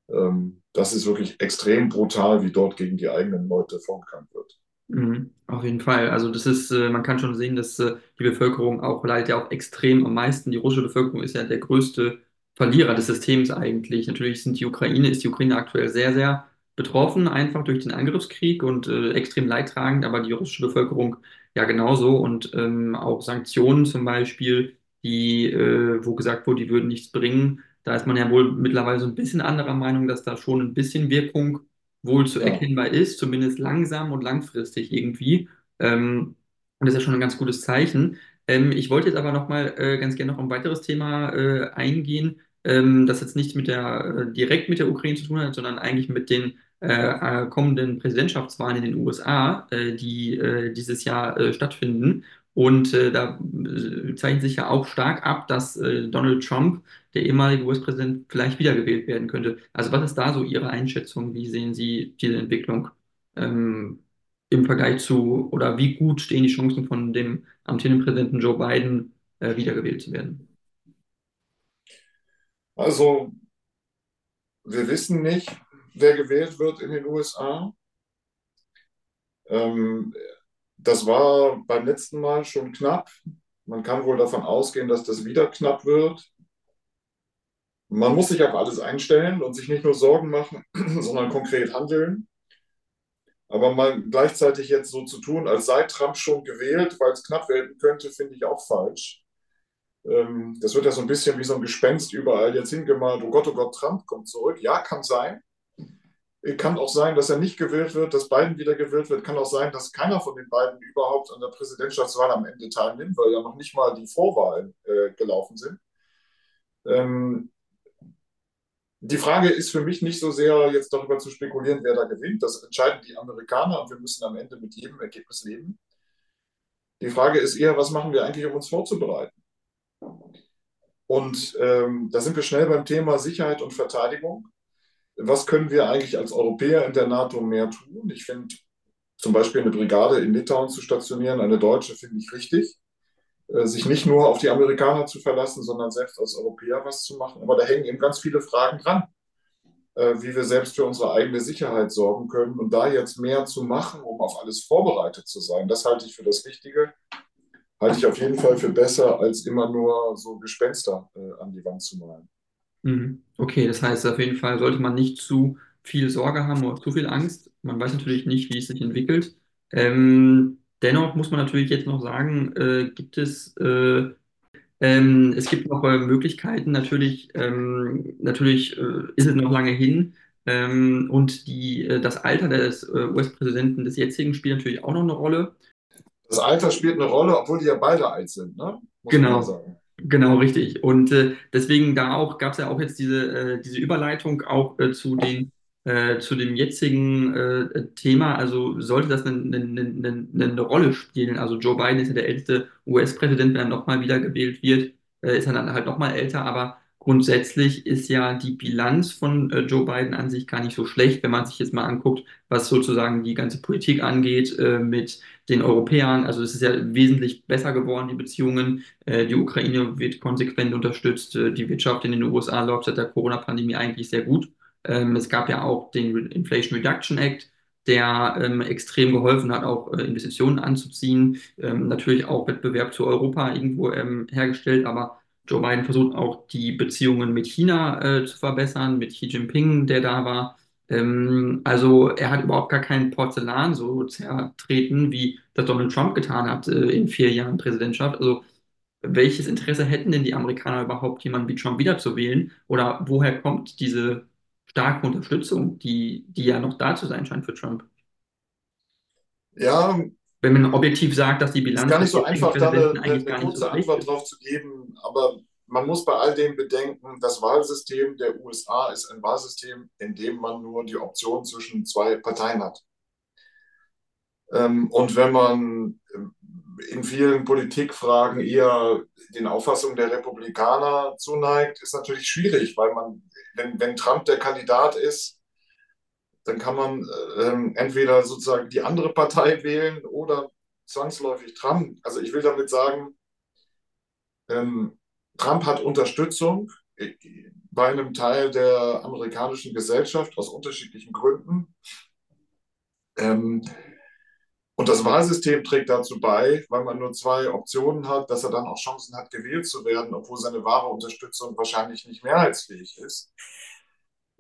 Ähm, das ist wirklich extrem brutal, wie dort gegen die eigenen Leute vorgegangen wird. Mhm, auf jeden Fall. Also das ist, äh, man kann schon sehen, dass äh, die Bevölkerung auch leidet ja auch extrem am meisten. Die russische Bevölkerung ist ja der größte Verlierer des Systems eigentlich. Natürlich sind die Ukraine, ist die Ukraine aktuell sehr, sehr betroffen, einfach durch den Angriffskrieg und äh, extrem leidtragend, aber die russische Bevölkerung ja genauso und ähm, auch Sanktionen zum Beispiel, die, äh, wo gesagt wurde, die würden nichts bringen. Da ist man ja wohl mittlerweile so ein bisschen anderer Meinung, dass da schon ein bisschen Wirkung wohl zu erkennbar ist, zumindest langsam und langfristig irgendwie. Ähm, und das ist ja schon ein ganz gutes Zeichen. Ähm, ich wollte jetzt aber noch mal äh, ganz gerne noch ein weiteres Thema äh, eingehen, ähm, das jetzt nicht mit der, äh, direkt mit der Ukraine zu tun hat, sondern eigentlich mit den äh, kommenden Präsidentschaftswahlen in den USA, äh, die äh, dieses Jahr stattfinden. Und äh, da äh, zeichnet sich ja auch stark ab, dass äh, Donald Trump, der ehemalige US-Präsident, vielleicht wiedergewählt werden könnte. Also was ist da so Ihre Einschätzung? Wie sehen Sie diese Entwicklung ähm, im Vergleich zu, oder wie gut stehen die Chancen von dem amtierenden Präsidenten Joe Biden, äh, wiedergewählt zu werden? Also, wir wissen nicht, wer gewählt wird in den USA. Ähm, das war beim letzten Mal schon knapp. Man kann wohl davon ausgehen, dass das wieder knapp wird. Man muss sich auf alles einstellen und sich nicht nur Sorgen machen, sondern konkret handeln. Aber mal gleichzeitig jetzt so zu tun, als sei Trump schon gewählt, weil es knapp werden könnte, finde ich auch falsch. Ähm, das wird ja so ein bisschen wie so ein Gespenst überall jetzt hingemalt. Oh Gott, oh Gott, Trump kommt zurück. Ja, kann sein. Kann auch sein, dass er nicht gewählt wird, dass Biden wieder gewählt wird. Kann auch sein, dass keiner von den beiden überhaupt an der Präsidentschaftswahl am Ende teilnimmt, weil ja noch nicht mal die Vorwahlen äh, gelaufen sind. Ähm, die Frage ist für mich nicht so sehr, jetzt darüber zu spekulieren, wer da gewinnt. Das entscheiden die Amerikaner und wir müssen am Ende mit jedem Ergebnis leben. Die Frage ist eher, was machen wir eigentlich, um uns vorzubereiten? Und ähm, da sind wir schnell beim Thema Sicherheit und Verteidigung. Was können wir eigentlich als Europäer in der NATO mehr tun? Ich finde zum Beispiel eine Brigade in Litauen zu stationieren, eine deutsche, finde ich richtig. Äh, sich nicht nur auf die Amerikaner zu verlassen, sondern selbst als Europäer was zu machen. Aber da hängen eben ganz viele Fragen dran, äh, wie wir selbst für unsere eigene Sicherheit sorgen können. Und da jetzt mehr zu machen, um auf alles vorbereitet zu sein, das halte ich für das Wichtige halte ich auf jeden Fall für besser, als immer nur so Gespenster äh, an die Wand zu malen. Mhm. Okay, das heißt, auf jeden Fall sollte man nicht zu viel Sorge haben oder zu viel Angst. Man weiß natürlich nicht, wie es sich entwickelt. Ähm, dennoch muss man natürlich jetzt noch sagen, äh, gibt es, äh, ähm, es gibt noch äh, Möglichkeiten. Natürlich, ähm, natürlich äh, ist es noch lange hin. Ähm, und die, äh, das Alter des US-Präsidenten des jetzigen spielt natürlich auch noch eine Rolle. Das Alter spielt eine Rolle, obwohl die ja beide alt sind, ne? Muss genau. Genau, richtig. Und äh, deswegen da auch gab es ja auch jetzt diese, äh, diese Überleitung auch äh, zu den äh, zu dem jetzigen äh, Thema. Also sollte das eine, eine, eine, eine, Rolle spielen. Also Joe Biden ist ja der älteste US-Präsident, wenn er nochmal wiedergewählt wird, äh, ist er dann halt nochmal älter, aber Grundsätzlich ist ja die Bilanz von äh, Joe Biden an sich gar nicht so schlecht, wenn man sich jetzt mal anguckt, was sozusagen die ganze Politik angeht äh, mit den Europäern. Also es ist ja wesentlich besser geworden, die Beziehungen. Äh, die Ukraine wird konsequent unterstützt. Die Wirtschaft in den USA läuft seit der Corona-Pandemie eigentlich sehr gut. Ähm, es gab ja auch den Inflation Reduction Act, der ähm, extrem geholfen hat, auch äh, Investitionen anzuziehen. Ähm, natürlich auch Wettbewerb zu Europa irgendwo ähm, hergestellt, aber Joe Biden versucht auch die Beziehungen mit China äh, zu verbessern, mit Xi Jinping, der da war. Ähm, also er hat überhaupt gar kein Porzellan so zertreten, wie das Donald Trump getan hat äh, in vier Jahren Präsidentschaft. Also welches Interesse hätten denn die Amerikaner überhaupt, jemanden wie Trump wiederzuwählen? Oder woher kommt diese starke Unterstützung, die, die ja noch da zu sein scheint für Trump? Ja, wenn man objektiv sagt, dass die Bilanz. Es ist gar nicht so einfach, da eine, eine, eine kurze so Antwort drauf zu geben, aber man muss bei all dem bedenken, das Wahlsystem der USA ist ein Wahlsystem, in dem man nur die Option zwischen zwei Parteien hat. Ähm, und wenn man in vielen Politikfragen eher den Auffassungen der Republikaner zuneigt, ist natürlich schwierig, weil man, wenn, wenn Trump der Kandidat ist, dann kann man ähm, entweder sozusagen die andere Partei wählen oder zwangsläufig Trump. Also ich will damit sagen, ähm, Trump hat Unterstützung äh, bei einem Teil der amerikanischen Gesellschaft aus unterschiedlichen Gründen. Ähm, und das Wahlsystem trägt dazu bei, weil man nur zwei Optionen hat, dass er dann auch Chancen hat, gewählt zu werden, obwohl seine wahre Unterstützung wahrscheinlich nicht mehrheitsfähig ist.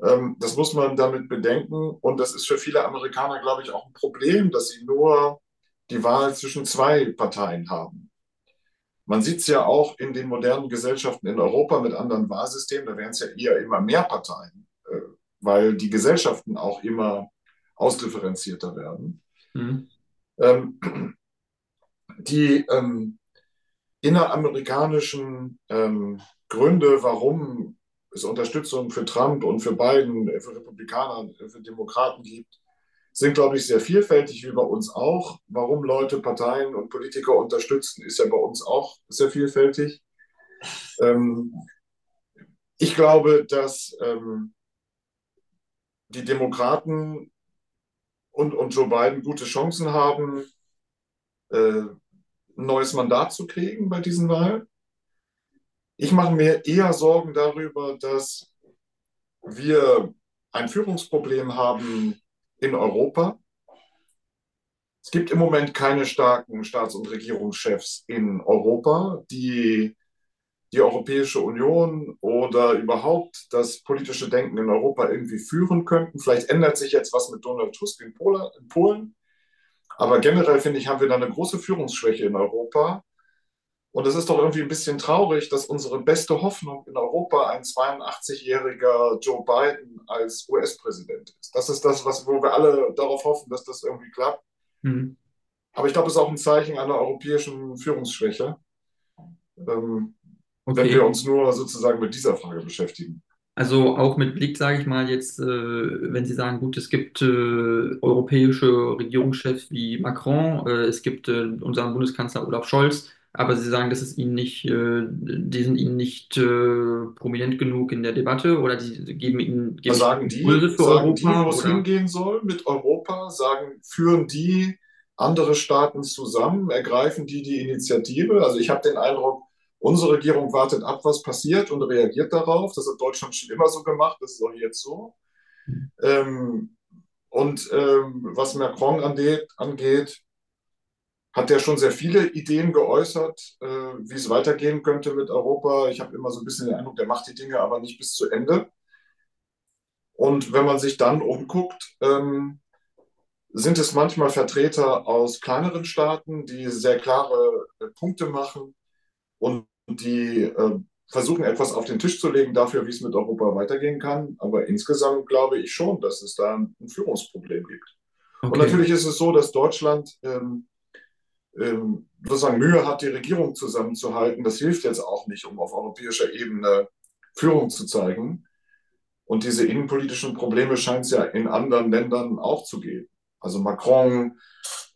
Ähm, das muss man damit bedenken. Und das ist für viele Amerikaner, glaube ich, auch ein Problem, dass sie nur die Wahl zwischen zwei Parteien haben. Man sieht es ja auch in den modernen Gesellschaften in Europa mit anderen Wahlsystemen, da werden es ja eher immer mehr Parteien, äh, weil die Gesellschaften auch immer ausdifferenzierter werden. Mhm. Ähm, die ähm, inneramerikanischen ähm, Gründe, warum es Unterstützung für Trump und für Biden, für Republikaner, für Demokraten gibt, sind, glaube ich, sehr vielfältig, wie bei uns auch. Warum Leute Parteien und Politiker unterstützen, ist ja bei uns auch sehr vielfältig. Ähm, ich glaube, dass ähm, die Demokraten und, und Joe Biden gute Chancen haben, äh, ein neues Mandat zu kriegen bei diesen Wahlen. Ich mache mir eher Sorgen darüber, dass wir ein Führungsproblem haben in Europa. Es gibt im Moment keine starken Staats- und Regierungschefs in Europa, die die Europäische Union oder überhaupt das politische Denken in Europa irgendwie führen könnten. Vielleicht ändert sich jetzt was mit Donald Tusk in, Polen. Aber generell finde ich, haben wir da eine große Führungsschwäche in Europa. Und es ist doch irgendwie ein bisschen traurig, dass unsere beste Hoffnung in Europa ein 82-jähriger Joe Biden als US-Präsident ist. Das ist das, was, wo wir alle darauf hoffen, dass das irgendwie klappt. Mhm. Aber ich glaube, es ist auch ein Zeichen einer europäischen Führungsschwäche. Ähm, Okay. Wenn wir uns nur sozusagen mit dieser Frage beschäftigen. Also auch mit Blick, sage ich mal, jetzt, äh, wenn Sie sagen, gut, es gibt äh, europäische Regierungschefs wie Macron, äh, es gibt äh, unseren Bundeskanzler Olaf Scholz, aber Sie sagen, das ist Ihnen nicht, äh, die sind Ihnen nicht äh, prominent genug in der Debatte oder die geben Ihnen geben sagen die, Impulse für sagen Europa? Die, wo es hingehen soll mit Europa, sagen, führen die andere Staaten zusammen, ergreifen die die Initiative? Also ich habe den Eindruck, Unsere Regierung wartet ab, was passiert und reagiert darauf. Das hat Deutschland schon immer so gemacht, das ist auch jetzt so. Ähm, und ähm, was Macron angeht, hat er schon sehr viele Ideen geäußert, äh, wie es weitergehen könnte mit Europa. Ich habe immer so ein bisschen den Eindruck, der macht die Dinge aber nicht bis zu Ende. Und wenn man sich dann umguckt, ähm, sind es manchmal Vertreter aus kleineren Staaten, die sehr klare äh, Punkte machen und die äh, versuchen etwas auf den Tisch zu legen dafür, wie es mit Europa weitergehen kann. Aber insgesamt glaube ich schon, dass es da ein, Führungsproblem gibt. Okay. Und natürlich ist es so, dass Deutschland ähm, ähm, sozusagen Mühe hat, die Regierung zusammenzuhalten. Das hilft jetzt auch nicht, um auf europäischer Ebene Führung zu zeigen. Und diese innenpolitischen Probleme scheint es ja in anderen Ländern auch zu geben. Also Macron,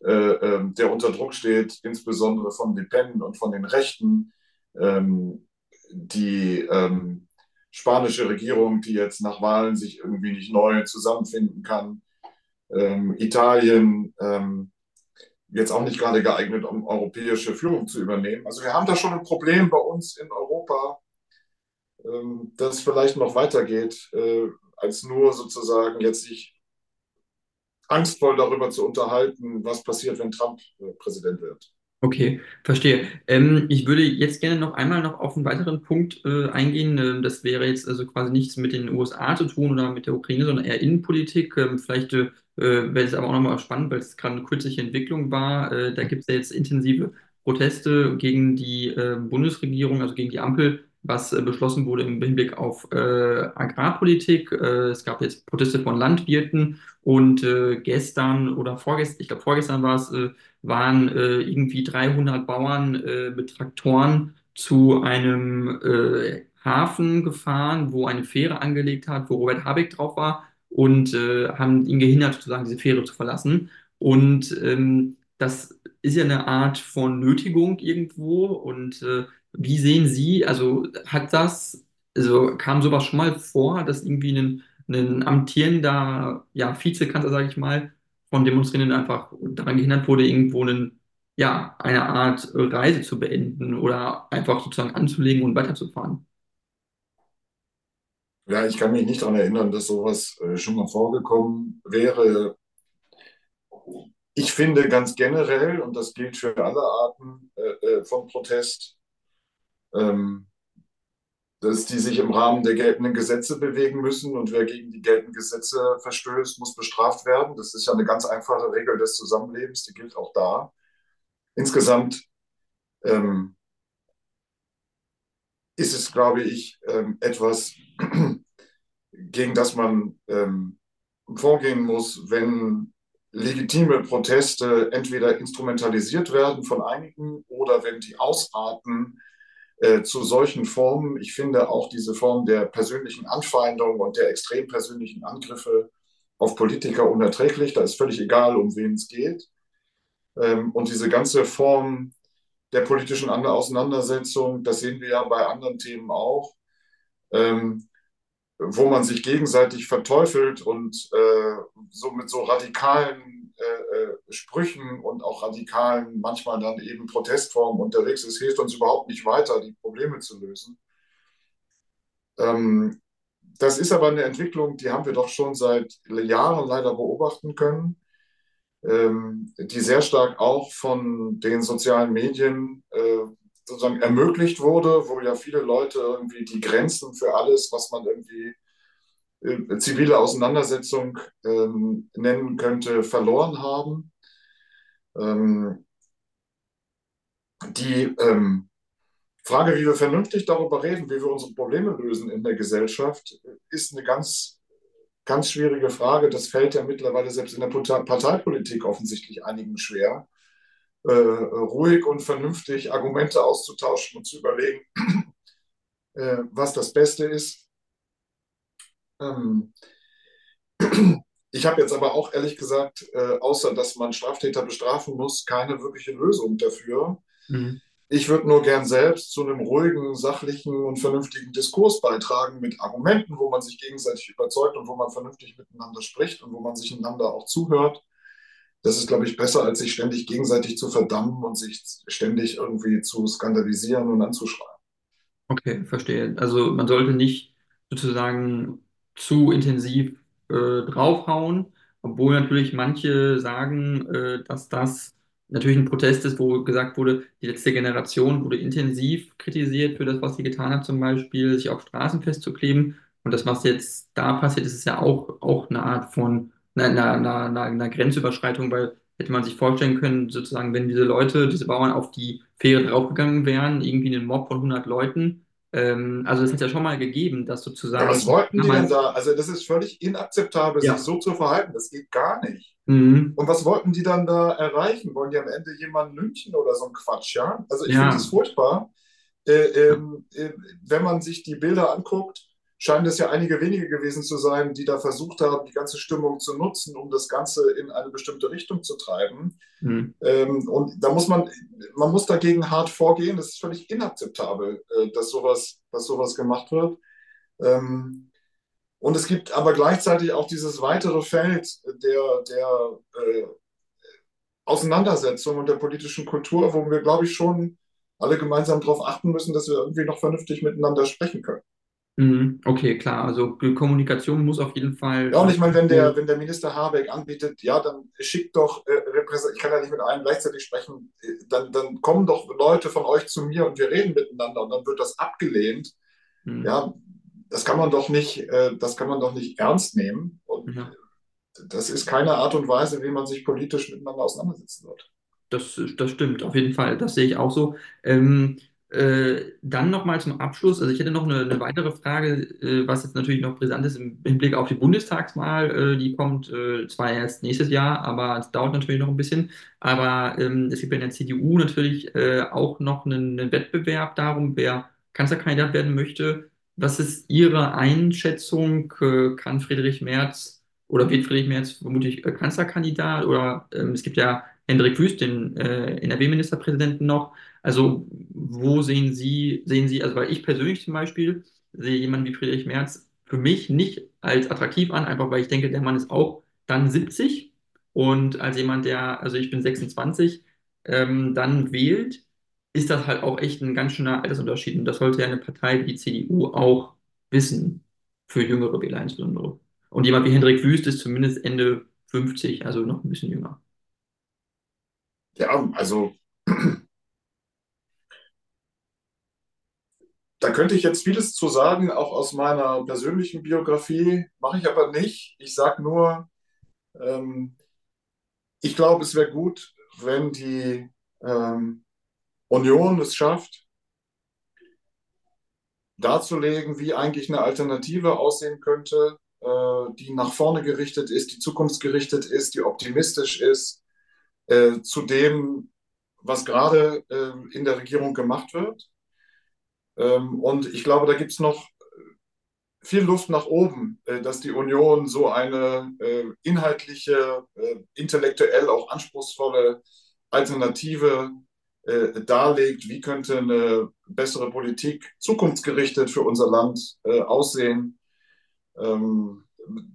äh, äh, der unter Druck steht, insbesondere von Le Pen und von den Rechten, ähm, die ähm, spanische Regierung, die jetzt nach Wahlen sich irgendwie nicht neu zusammenfinden kann, ähm, Italien ähm, jetzt auch nicht gerade geeignet, um europäische Führung zu übernehmen. Also wir haben da schon ein Problem bei uns in Europa, ähm, das vielleicht noch weitergeht, äh, als nur sozusagen jetzt sich angstvoll darüber zu unterhalten, was passiert, wenn Trump äh, Präsident wird. Okay, verstehe. Ähm, ich würde jetzt gerne noch einmal noch auf einen weiteren Punkt äh, eingehen. Ähm, das wäre jetzt also quasi nichts mit den USA zu tun oder mit der Ukraine, sondern eher Innenpolitik. Ähm, vielleicht äh, wäre es aber auch nochmal spannend, weil es gerade eine kürzliche Entwicklung war. Äh, da gibt es ja jetzt intensive Proteste gegen die äh, Bundesregierung, also gegen die Ampel, was äh, beschlossen wurde im Hinblick auf äh, Agrarpolitik. es gab jetzt Proteste von Landwirten und gestern oder vorgestern, ich glaube vorgestern war es, waren äh, irgendwie 300 Bauern äh, mit Traktoren zu einem äh, Hafen gefahren, wo eine Fähre angelegt hat, wo Robert Habeck drauf war und äh, haben ihn gehindert, sozusagen diese Fähre zu verlassen. Und ähm, das ist ja eine Art von Nötigung irgendwo. Und äh, wie sehen Sie, also hat das, also kam sowas schon mal vor, dass irgendwie ein, ein amtierender ja, Vizekanzler, sage ich mal, von Demonstrierenden einfach daran gehindert wurde, irgendwo einen, ja, eine Art Reise zu beenden oder einfach sozusagen anzulegen und weiterzufahren. Ja, ich kann mich nicht daran erinnern, dass sowas äh, schon mal vorgekommen wäre. Ich finde ganz generell, und das gilt für alle Arten äh, äh von Protest, ähm, dass die sich im Rahmen der geltenden Gesetze bewegen müssen und wer gegen die geltenden Gesetze verstößt, muss bestraft werden. Das ist ja eine ganz einfache Regel des Zusammenlebens, die gilt auch da. Insgesamt ähm, ist es, glaube ich, ähm, etwas, gegen das man ähm, vorgehen muss, wenn legitime Proteste entweder instrumentalisiert werden von einigen oder wenn die ausarten äh, zu solchen Formen. Ich finde auch diese Form der persönlichen Anfeindung und der extrem persönlichen Angriffe auf Politiker unerträglich. Da ist völlig egal, um wen es geht. Ähm, und diese ganze Form der politischen Auseinandersetzung, das sehen wir ja bei anderen Themen auch, ähm, wo man sich gegenseitig verteufelt und äh, so mit so radikalen äh, äh, Sprüchen und auch radikalen, manchmal dann eben Protestformen unterwegs ist, hilft uns überhaupt nicht weiter, die Probleme zu lösen. Ähm, das ist aber eine Entwicklung, die haben wir doch schon seit Jahren leider beobachten können, ähm, die sehr stark auch von den sozialen Medien äh, sozusagen ermöglicht wurde, wo ja viele Leute irgendwie die Grenzen für alles, was man irgendwie äh, zivile Auseinandersetzung ähm, nennen könnte, verloren haben. Ähm, die ähm, Frage, wie wir vernünftig darüber reden, wie wir unsere Probleme lösen in der Gesellschaft, ist eine ganz, ganz schwierige Frage. Das fällt ja mittlerweile selbst in der Parteipolitik offensichtlich einigen schwer, äh, ruhig und vernünftig Argumente auszutauschen und zu überlegen, äh, was das Beste ist. Ähm, ich habe jetzt aber auch ehrlich gesagt, äh, außer dass man Straftäter bestrafen muss, keine wirkliche Lösung dafür. Mhm. Ich würde nur gern selbst zu einem ruhigen, sachlichen und vernünftigen Diskurs beitragen mit Argumenten, wo man sich gegenseitig überzeugt und wo man vernünftig miteinander spricht und wo man sich einander auch zuhört. Das ist, glaube ich, besser, als sich ständig gegenseitig zu verdammen und sich ständig irgendwie zu skandalisieren und anzuschreien. Okay, verstehe. Also man sollte nicht sozusagen zu intensiv äh, draufhauen, obwohl natürlich manche sagen, äh, dass das natürlich ein Protest ist, wo gesagt wurde, die letzte Generation wurde intensiv kritisiert für das, was sie getan hat, zum Beispiel sich auf Straßen festzukleben. Und das, was jetzt da passiert, ist ja auch, auch eine Art von einer, einer, einer, einer Grenzüberschreitung, weil hätte man sich vorstellen können, sozusagen, wenn diese Leute, diese Bauern auf die Fähre draufgegangen wären, irgendwie einen Mob von 100 Leuten, also das hat ja schon mal gegeben, dass sozusagen... Ja, was wollten die denn da? Also das ist völlig inakzeptabel, ja. sich so zu verhalten, das geht gar nicht. Mhm. Und was wollten die dann da erreichen? Wollen die am Ende jemanden lynchen oder so ein Quatsch, ja? Also ich ja. finde es furchtbar. Äh, ähm, äh, wenn man sich die Bilder anguckt, scheinen es ja einige wenige gewesen zu sein, die da versucht haben, die ganze Stimmung zu nutzen, um das Ganze in eine bestimmte Richtung zu treiben. Mhm. Ähm, und da muss man, man muss dagegen hart vorgehen. Das ist völlig inakzeptabel, äh, dass sowas, dass sowas gemacht wird. Ähm, und es gibt aber gleichzeitig auch dieses weitere Feld der, der äh, Auseinandersetzung und der politischen Kultur, wo wir, glaube ich, schon alle gemeinsam darauf achten müssen, dass wir irgendwie noch vernünftig miteinander sprechen können. Mhm, okay, klar. Also Kommunikation muss auf jeden Fall. Ja, und ich meine, wenn der, wenn der Minister Habeck anbietet, ja, dann schickt doch äh, ich kann ja nicht mit allen gleichzeitig sprechen, äh, dann, dann kommen doch Leute von euch zu mir und wir reden miteinander und dann wird das abgelehnt. Mhm. Ja, das kann man doch nicht, äh, das kann man doch nicht ernst nehmen. Und ja. das ist keine Art und Weise, wie man sich politisch miteinander auseinandersetzen wird. Das, das stimmt, auf jeden Fall. Das sehe ich auch so. Ähm, äh, dann nochmal zum Abschluss. Also ich hätte noch eine, eine weitere Frage, äh, was jetzt natürlich noch brisant ist im Hinblick auf die Bundestagswahl. Äh, die kommt äh, zwar erst nächstes Jahr, aber es dauert natürlich noch ein bisschen. Aber ähm, es gibt in der CDU natürlich äh, auch noch einen, einen Wettbewerb darum, wer Kanzlerkandidat werden möchte. Was ist Ihre Einschätzung? Äh, kann Friedrich Merz oder wird Friedrich Merz vermutlich Kanzlerkandidat? Oder ähm, es gibt ja Hendrik Wüst, den NRW-Ministerpräsidenten noch. Also wo sehen Sie, sehen Sie, also weil ich persönlich zum Beispiel sehe jemanden wie Friedrich Merz für mich nicht als attraktiv an, einfach weil ich denke, der Mann ist auch dann 70 und als jemand, der, also ich bin 26, ähm, dann wählt, ist das halt auch echt ein ganz schöner Altersunterschied. Und das sollte ja eine Partei wie die CDU auch wissen, für jüngere Wähler insbesondere. Und jemand wie Hendrik Wüst ist zumindest Ende 50, also noch ein bisschen jünger. Ja, also da könnte ich jetzt vieles zu sagen, auch aus meiner persönlichen Biografie, mache ich aber nicht. Ich sage nur, ähm, ich glaube, es wäre gut, wenn die ähm, Union es schafft, darzulegen, wie eigentlich eine Alternative aussehen könnte, äh, die nach vorne gerichtet ist, die zukunftsgerichtet ist, die optimistisch ist, äh, zu dem, was gerade äh, in der Regierung gemacht wird. Ähm, und ich glaube, da gibt es noch viel Luft nach oben, äh, dass die Union so eine äh, inhaltliche, äh, intellektuell auch anspruchsvolle Alternative äh, darlegt. Wie könnte eine bessere Politik zukunftsgerichtet für unser Land äh, aussehen? Ähm,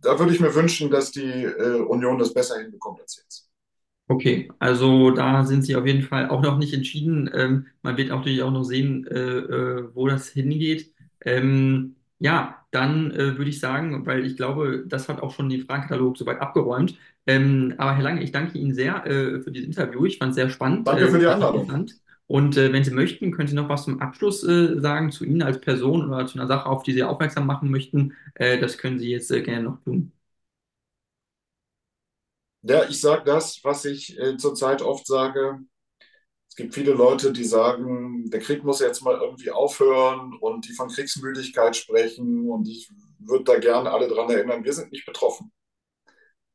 da würde ich mir wünschen, dass die äh, Union das besser hinbekommt als jetzt. Okay, also da sind Sie auf jeden Fall auch noch nicht entschieden. Ähm, man wird natürlich auch noch sehen, äh, äh, wo das hingeht. Ähm, ja, dann äh, würde ich sagen, weil ich glaube, das hat auch schon den Fragenkatalog soweit abgeräumt. Ähm, aber Herr Lange, ich danke Ihnen sehr äh, für dieses Interview. Ich fand es sehr spannend. Danke für die äh, Einladung. Und äh, wenn Sie möchten, können Sie noch was zum Abschluss äh, sagen zu Ihnen als Person oder zu einer Sache, auf die Sie aufmerksam machen möchten. Äh, das können Sie jetzt gerne noch tun. Ja, ich sage das, was ich äh, zurzeit oft sage. Es gibt viele Leute, die sagen, der Krieg muss jetzt mal irgendwie aufhören und die von Kriegsmüdigkeit sprechen. Und ich würde da gerne alle daran erinnern, wir sind nicht betroffen.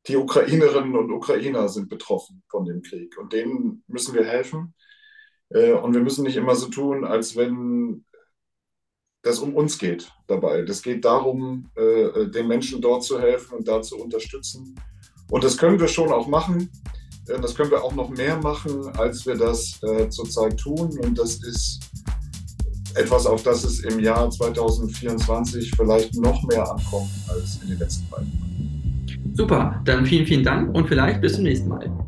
Die Ukrainerinnen und Ukrainer sind betroffen von dem Krieg und denen müssen wir helfen. Äh, und wir müssen nicht immer so tun, als wenn das um uns geht dabei. Das geht darum, äh, den Menschen dort zu helfen und da zu unterstützen. Und das können wir schon auch machen. Äh, das können wir auch noch mehr machen, als wir das äh, zurzeit tun. Und das ist etwas, auf das es im Jahr 2024 vielleicht noch mehr ankommt als in den letzten beiden Jahren. Super, dann vielen, vielen Dank und vielleicht bis zum nächsten Mal.